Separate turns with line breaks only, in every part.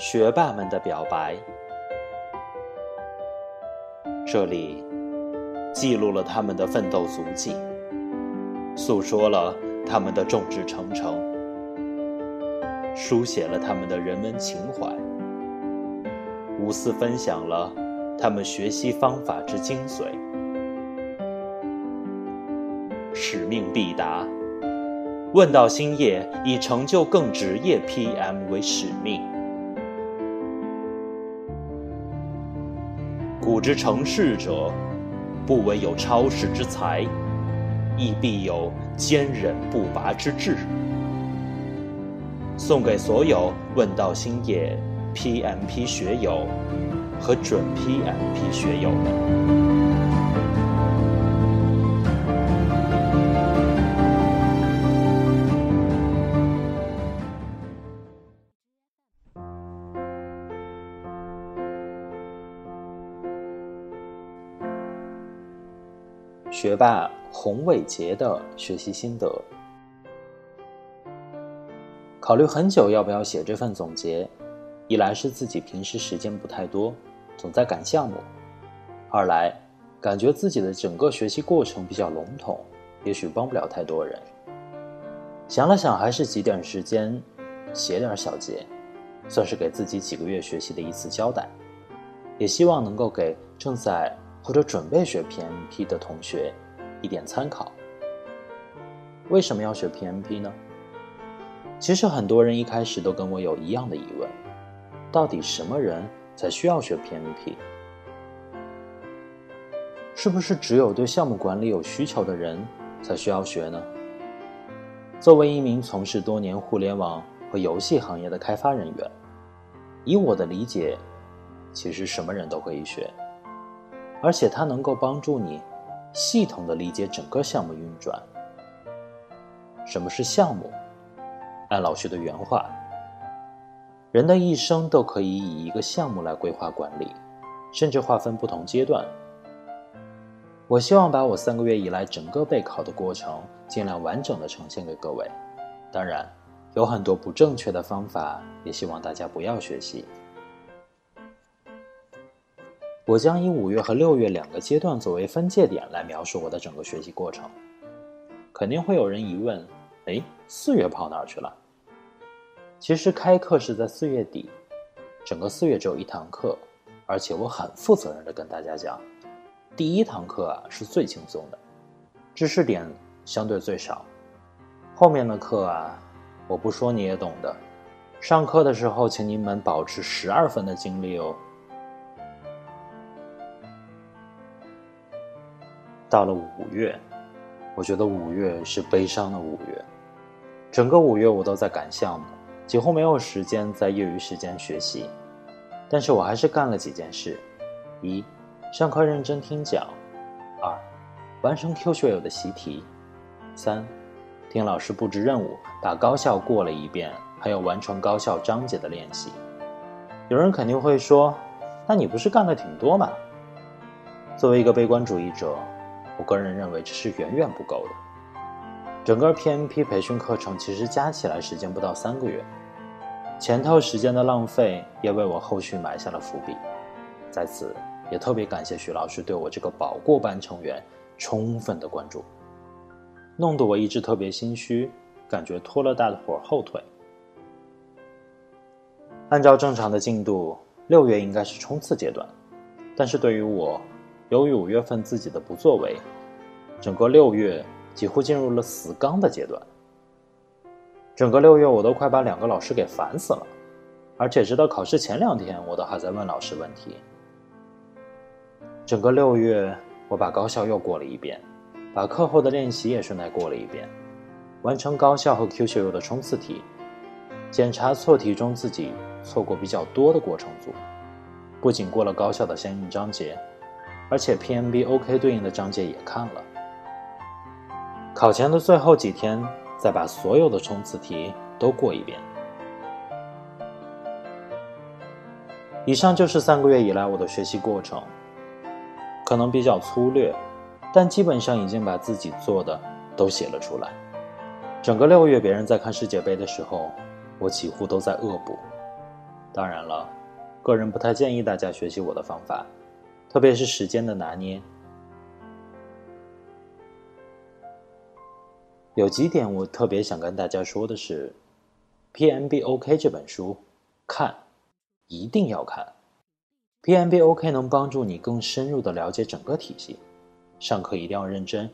学霸们的表白。这里记录了他们的奋斗足迹，诉说了他们的众志成城，书写了他们的人文情怀，无私分享了他们学习方法之精髓。使命必达，问道兴业以成就更职业 PM 为使命。古之成事者，不惟有超世之才，亦必有坚忍不拔之志。送给所有问道兴业 PMP 学友和准 PMP 学友们。学霸洪伟杰的学习心得。考虑很久要不要写这份总结，一来是自己平时时间不太多，总在赶项目；二来感觉自己的整个学习过程比较笼统，也许帮不了太多人。想了想，还是挤点时间写点小结，算是给自己几个月学习的一次交代，也希望能够给正在。或者准备学 PMP 的同学一点参考。为什么要学 PMP 呢？其实很多人一开始都跟我有一样的疑问：到底什么人才需要学 PMP？是不是只有对项目管理有需求的人才需要学呢？作为一名从事多年互联网和游戏行业的开发人员，以我的理解，其实什么人都可以学。而且它能够帮助你系统的理解整个项目运转。什么是项目？按老师的原话，人的一生都可以以一个项目来规划管理，甚至划分不同阶段。我希望把我三个月以来整个备考的过程尽量完整的呈现给各位。当然，有很多不正确的方法，也希望大家不要学习。我将以五月和六月两个阶段作为分界点来描述我的整个学习过程。肯定会有人疑问：哎，四月跑哪儿去了？其实开课是在四月底，整个四月只有一堂课，而且我很负责任的跟大家讲，第一堂课啊是最轻松的，知识点相对最少，后面的课啊，我不说你也懂的。上课的时候，请你们保持十二分的精力哦。到了五月，我觉得五月是悲伤的五月。整个五月我都在赶项目，几乎没有时间在业余时间学习。但是我还是干了几件事：一、上课认真听讲；二、完成 Q 学友的习题；三、听老师布置任务，把高校过了一遍，还有完成高校章节的练习。有人肯定会说：“那你不是干的挺多吗？”作为一个悲观主义者。我个人认为这是远远不够的。整个 PMP 培训课程其实加起来时间不到三个月，前头时间的浪费也为我后续埋下了伏笔。在此也特别感谢徐老师对我这个保过班成员充分的关注，弄得我一直特别心虚，感觉拖了大伙后腿。按照正常的进度，六月应该是冲刺阶段，但是对于我。由于五月份自己的不作为，整个六月几乎进入了死刚的阶段。整个六月我都快把两个老师给烦死了，而且直到考试前两天，我都还在问老师问题。整个六月我把高校又过了一遍，把课后的练习也顺带过了一遍，完成高校和 Q 学友的冲刺题，检查错题中自己错过比较多的过程组，不仅过了高校的相应章节。而且 PMB OK 对应的章节也看了，考前的最后几天再把所有的冲刺题都过一遍。以上就是三个月以来我的学习过程，可能比较粗略，但基本上已经把自己做的都写了出来。整个六月，别人在看世界杯的时候，我几乎都在恶补。当然了，个人不太建议大家学习我的方法，特别是时间的拿捏。有几点我特别想跟大家说的是，《PMBOK》这本书，看，一定要看。PMBOK 能帮助你更深入的了解整个体系，上课一定要认真，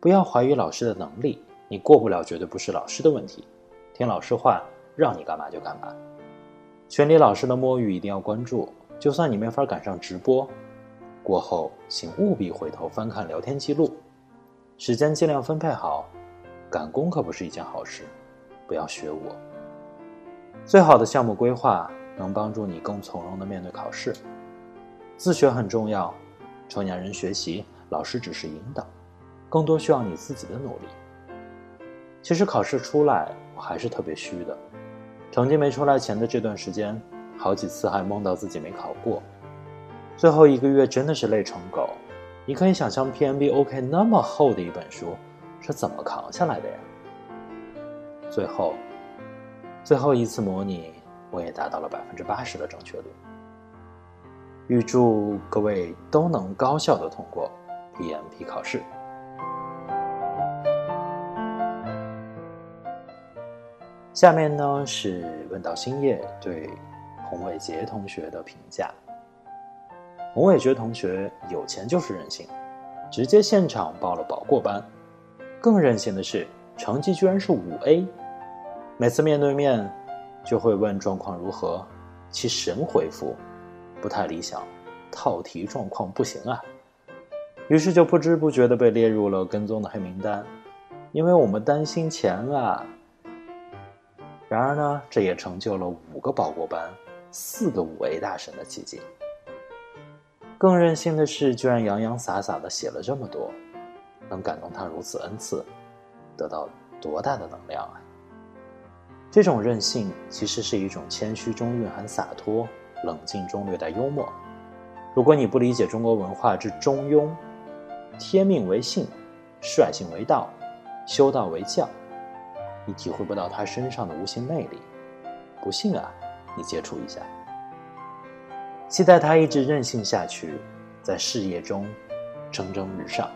不要怀疑老师的能力。你过不了，绝对不是老师的问题。听老师话，让你干嘛就干嘛。群里老师的摸鱼一定要关注，就算你没法赶上直播，过后请务必回头翻看聊天记录。时间尽量分配好，赶工可不是一件好事，不要学我。最好的项目规划能帮助你更从容的面对考试。自学很重要，成年人学习，老师只是引导，更多需要你自己的努力。其实考试出来，我还是特别虚的，成绩没出来前的这段时间，好几次还梦到自己没考过，最后一个月真的是累成狗。你可以想象 PMBOK 那么厚的一本书是怎么扛下来的呀？最后，最后一次模拟我也达到了百分之八十的正确率。预祝各位都能高效的通过 PMP 考试。下面呢是问道星夜对洪伟杰同学的评价。洪伟杰同学有钱就是任性，直接现场报了保过班。更任性的是，成绩居然是五 A。每次面对面，就会问状况如何，其神回复不太理想，套题状况不行啊。于是就不知不觉的被列入了跟踪的黑名单，因为我们担心钱啊。然而呢，这也成就了五个保过班、四个五 A 大神的奇迹。更任性的是，居然洋洋洒洒的写了这么多，能感动他如此恩赐，得到多大的能量啊！这种任性其实是一种谦虚中蕴含洒脱，冷静中略带幽默。如果你不理解中国文化之中庸，天命为性，率性为道，修道为教，你体会不到他身上的无形魅力。不信啊，你接触一下。期待他一直任性下去，在事业中蒸蒸日上。